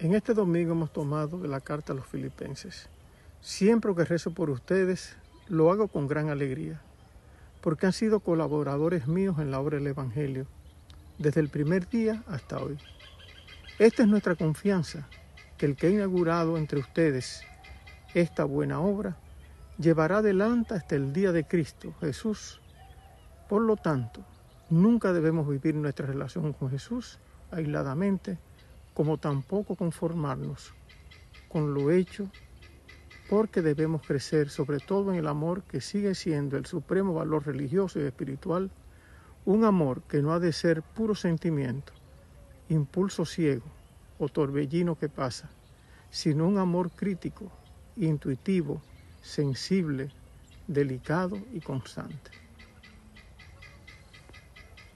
En este domingo hemos tomado la carta a los filipenses. Siempre que rezo por ustedes, lo hago con gran alegría, porque han sido colaboradores míos en la obra del Evangelio, desde el primer día hasta hoy. Esta es nuestra confianza, que el que ha inaugurado entre ustedes esta buena obra, llevará adelante hasta el día de Cristo, Jesús. Por lo tanto, nunca debemos vivir nuestra relación con Jesús aisladamente, como tampoco conformarnos con lo hecho, porque debemos crecer sobre todo en el amor que sigue siendo el supremo valor religioso y espiritual, un amor que no ha de ser puro sentimiento, impulso ciego o torbellino que pasa, sino un amor crítico, intuitivo, sensible, delicado y constante.